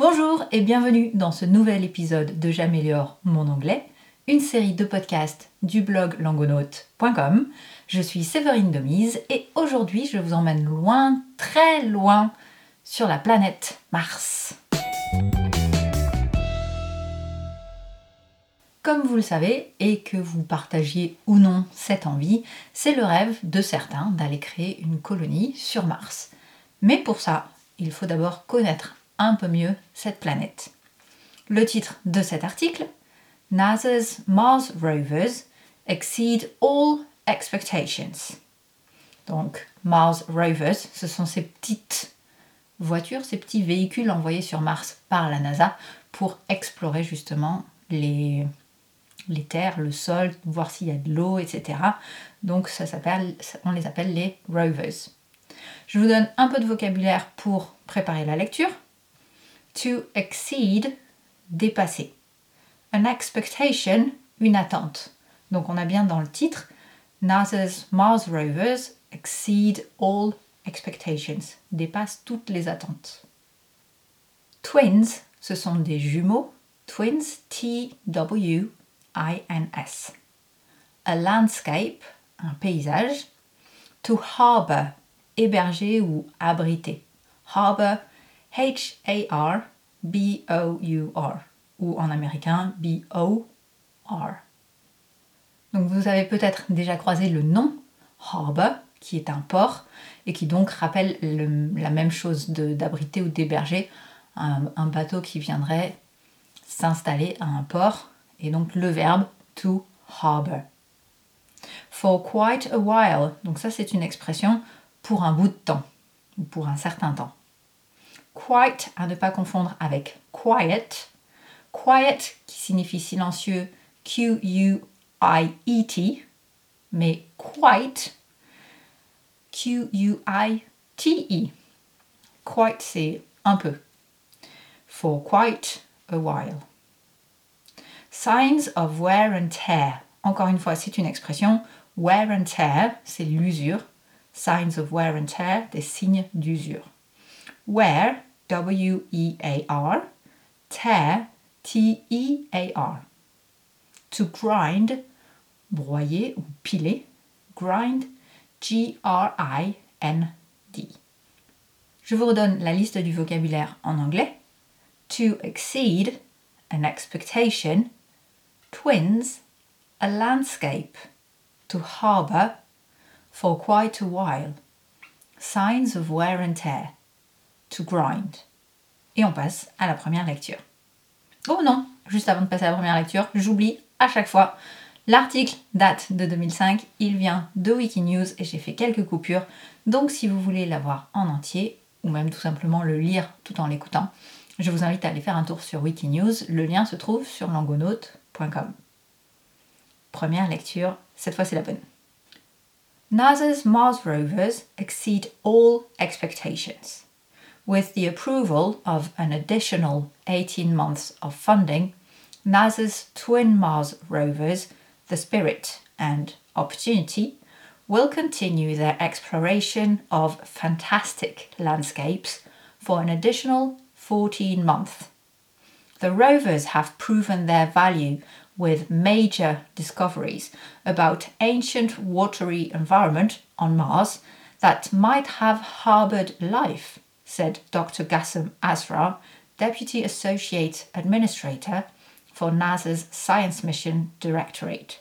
Bonjour et bienvenue dans ce nouvel épisode de J'améliore mon anglais, une série de podcasts du blog langonaute.com. Je suis Séverine Demise et aujourd'hui je vous emmène loin, très loin, sur la planète Mars. Comme vous le savez, et que vous partagiez ou non cette envie, c'est le rêve de certains d'aller créer une colonie sur Mars. Mais pour ça, il faut d'abord connaître un peu mieux cette planète. Le titre de cet article NASA's Mars rovers exceed all expectations. Donc, Mars rovers, ce sont ces petites voitures, ces petits véhicules envoyés sur Mars par la NASA pour explorer justement les, terres, le sol, voir s'il y a de l'eau, etc. Donc ça s'appelle, on les appelle les rovers. Je vous donne un peu de vocabulaire pour préparer la lecture. To exceed, dépasser. An expectation, une attente. Donc on a bien dans le titre NASA's Mars rovers exceed all expectations, dépasse toutes les attentes. Twins, ce sont des jumeaux. Twins, T-W-I-N-S. A landscape, un paysage. To harbor, héberger ou abriter. Harbor, H-A-R-B-O-U-R. Ou en américain, B-O-R. Donc vous avez peut-être déjà croisé le nom harbor, qui est un port, et qui donc rappelle la même chose d'abriter ou d'héberger un, bateau qui viendrait s'installer à un port, et donc le verbe to harbor. For quite a while, donc ça c'est une expression pour un bout de temps, ou pour un certain temps. Quite, à ne pas confondre avec quiet. Quiet qui signifie silencieux, Q-U-I-E-T, mais quite Q-U-I-T-E. Quite, c'est un peu. For quite a while. Signs of wear and tear. Encore une fois, c'est une expression. Wear and tear, c'est l'usure. Signs of wear and tear, des signes d'usure. Wear, W-E-A-R. Tear, T-E-A-R. To grind, broyer ou piler. Grind, G-R-I-N-D. Je vous redonne la liste du vocabulaire en anglais. To exceed, an expectation. Twins, a landscape. To harbour, for quite a while. Signs of wear and tear. To grind. Et on passe à la première lecture. Oh non, juste avant de passer à la première lecture, j'oublie à chaque fois L'article date de 2005, il vient de Wikinews et j'ai fait quelques coupures. Donc si vous voulez l'avoir en entier, ou même tout simplement le lire tout en l'écoutant, je vous invite à aller faire un tour sur Wikinews. Le lien se trouve sur langonaute.com. Première lecture, cette fois c'est la bonne. NASA's Mars rovers exceed all expectations. With the approval of an additional 18 months of funding, NASA's twin Mars rovers the Spirit, and Opportunity will continue their exploration of fantastic landscapes for an additional 14 months. The rovers have proven their value with major discoveries about ancient watery environment on Mars that might have harbored life, said Dr. Gassam Azra, Deputy Associate Administrator for NASA's Science Mission Directorate.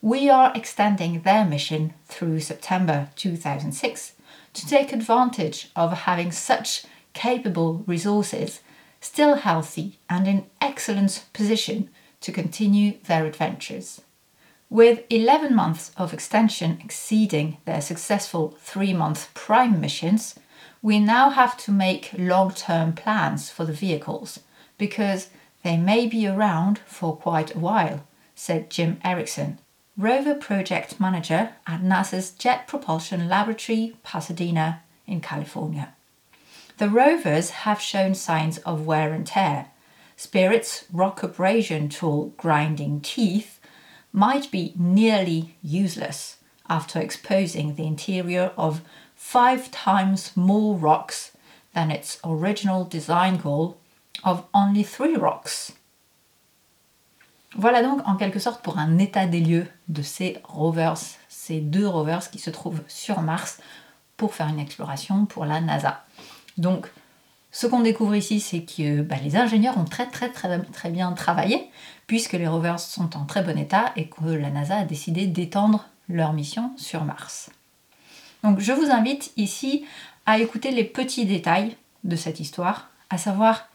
We are extending their mission through September 2006 to take advantage of having such capable resources still healthy and in excellent position to continue their adventures. With 11 months of extension exceeding their successful three month prime missions, we now have to make long term plans for the vehicles because they may be around for quite a while, said Jim Erickson, rover project manager at NASA's Jet Propulsion Laboratory, Pasadena, in California. The rovers have shown signs of wear and tear. Spirit's rock abrasion tool grinding teeth might be nearly useless after exposing the interior of five times more rocks than its original design goal of only three rocks. Voilà donc en quelque sorte pour un état des lieux de ces rovers, ces deux rovers qui se trouvent sur Mars pour faire une exploration pour la NASA. Donc, ce qu'on découvre ici, c'est que bah, les ingénieurs ont très très très très bien travaillé, puisque les rovers sont en très bon état et que la NASA a décidé d'étendre leur mission sur Mars. Donc je vous invite ici à écouter les petits détails de cette histoire, à savoir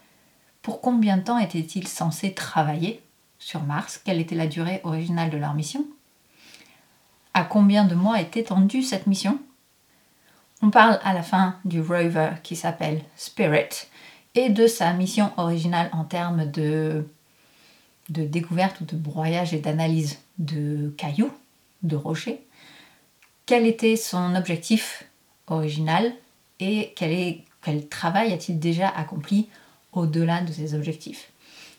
pour combien de temps étaient-ils censés travailler sur Mars, quelle était la durée originale de leur mission, à combien de mois est étendue cette mission, on parle à la fin du rover qui s'appelle Spirit et de sa mission originale en termes de, de découverte ou de broyage et d'analyse de cailloux, de rochers. Quel était son objectif original et quel, travail a-t-il déjà accompli au-delà de ses objectifs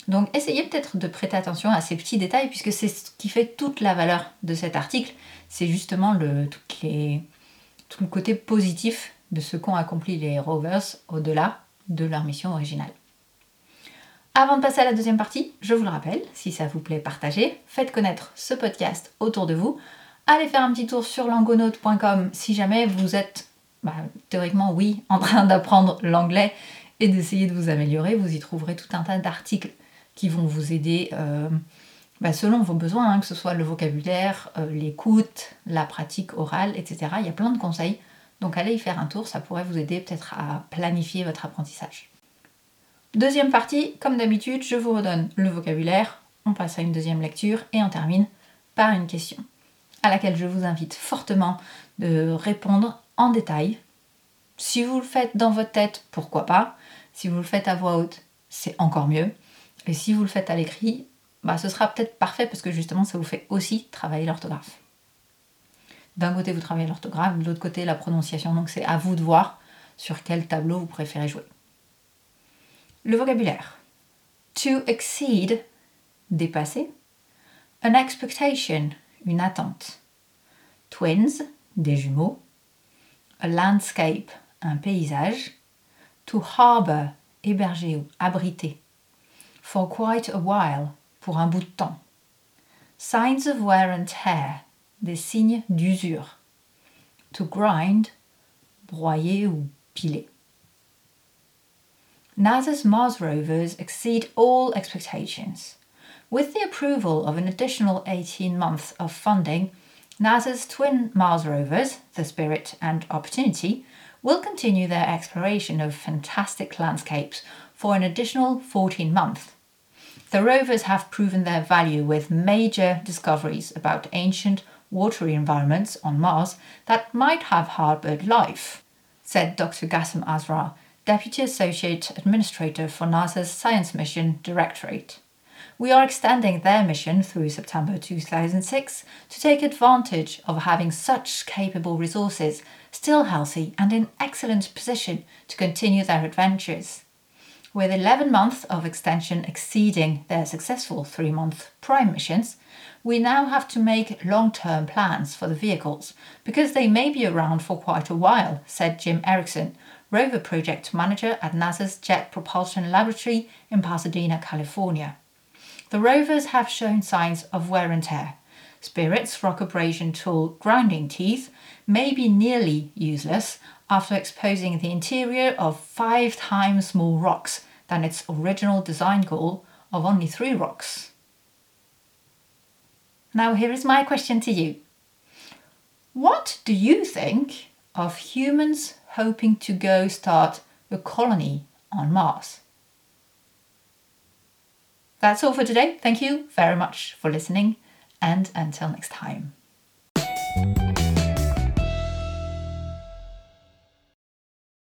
donc essayez peut-être de prêter attention à ces petits détails puisque c'est ce qui fait toute la valeur de cet article. C'est justement tout le côté positif de ce qu'ont accompli les rovers au-delà de leur mission originale. Avant de passer à la deuxième partie, je vous le rappelle, si ça vous plaît, partagez, faites connaître ce podcast autour de vous. Allez faire un petit tour sur langonaute.com si jamais vous êtes, bah, théoriquement oui, en train d'apprendre l'anglais et d'essayer de vous améliorer. Vous y trouverez tout un tas d'articles qui vont vous aider euh, bah, selon vos besoins, hein, que ce soit le vocabulaire, euh, l'écoute, la pratique orale, etc. Il y a plein de conseils. Donc allez y faire un tour, ça pourrait vous aider peut-être à planifier votre apprentissage. Deuxième partie, comme d'habitude, je vous redonne le vocabulaire, on passe à une deuxième lecture et on termine par une question à laquelle je vous invite fortement de répondre en détail. Si vous le faites dans votre tête, pourquoi pas. Si vous le faites à voix haute, c'est encore mieux. Et si vous le faites à l'écrit, bah, ce sera peut-être parfait parce que justement ça vous fait aussi travailler l'orthographe. D'un côté vous travaillez l'orthographe, de l'autre côté la prononciation, donc c'est à vous de voir sur quel tableau vous préférez jouer. Le vocabulaire. To exceed, dépasser. An expectation, une attente. Twins, des jumeaux. A landscape, un paysage. To harbor, héberger ou abriter. For quite a while, pour un bout de temps. Signs of wear and tear, des signes d'usure. To grind, broyer ou piler. NASA's Mars rovers exceed all expectations. With the approval of an additional 18 months of funding, NASA's twin Mars rovers, the Spirit and Opportunity, will continue their exploration of fantastic landscapes for an additional 14 months the rovers have proven their value with major discoveries about ancient watery environments on Mars that might have harbored life, said Dr. Gassam Azra, Deputy Associate Administrator for NASA's Science Mission Directorate. We are extending their mission through September 2006 to take advantage of having such capable resources still healthy and in excellent position to continue their adventures. With 11 months of extension exceeding their successful three month prime missions, we now have to make long term plans for the vehicles because they may be around for quite a while, said Jim Erickson, rover project manager at NASA's Jet Propulsion Laboratory in Pasadena, California. The rovers have shown signs of wear and tear. Spirit's rock abrasion tool grinding teeth may be nearly useless after exposing the interior of five times more rocks than its original design goal of only three rocks. Now, here is my question to you What do you think of humans hoping to go start a colony on Mars? That's all for today. Thank you very much for listening, and until next time.